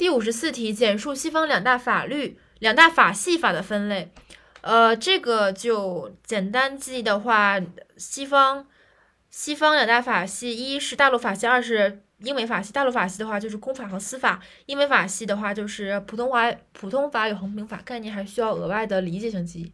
第五十四题，简述西方两大法律、两大法系法的分类。呃，这个就简单记的话，西方西方两大法系，一是大陆法系，二是英美法系。大陆法系的话就是公法和私法，英美法系的话就是普通法、普通法与衡平法概念，还需要额外的理解性记忆。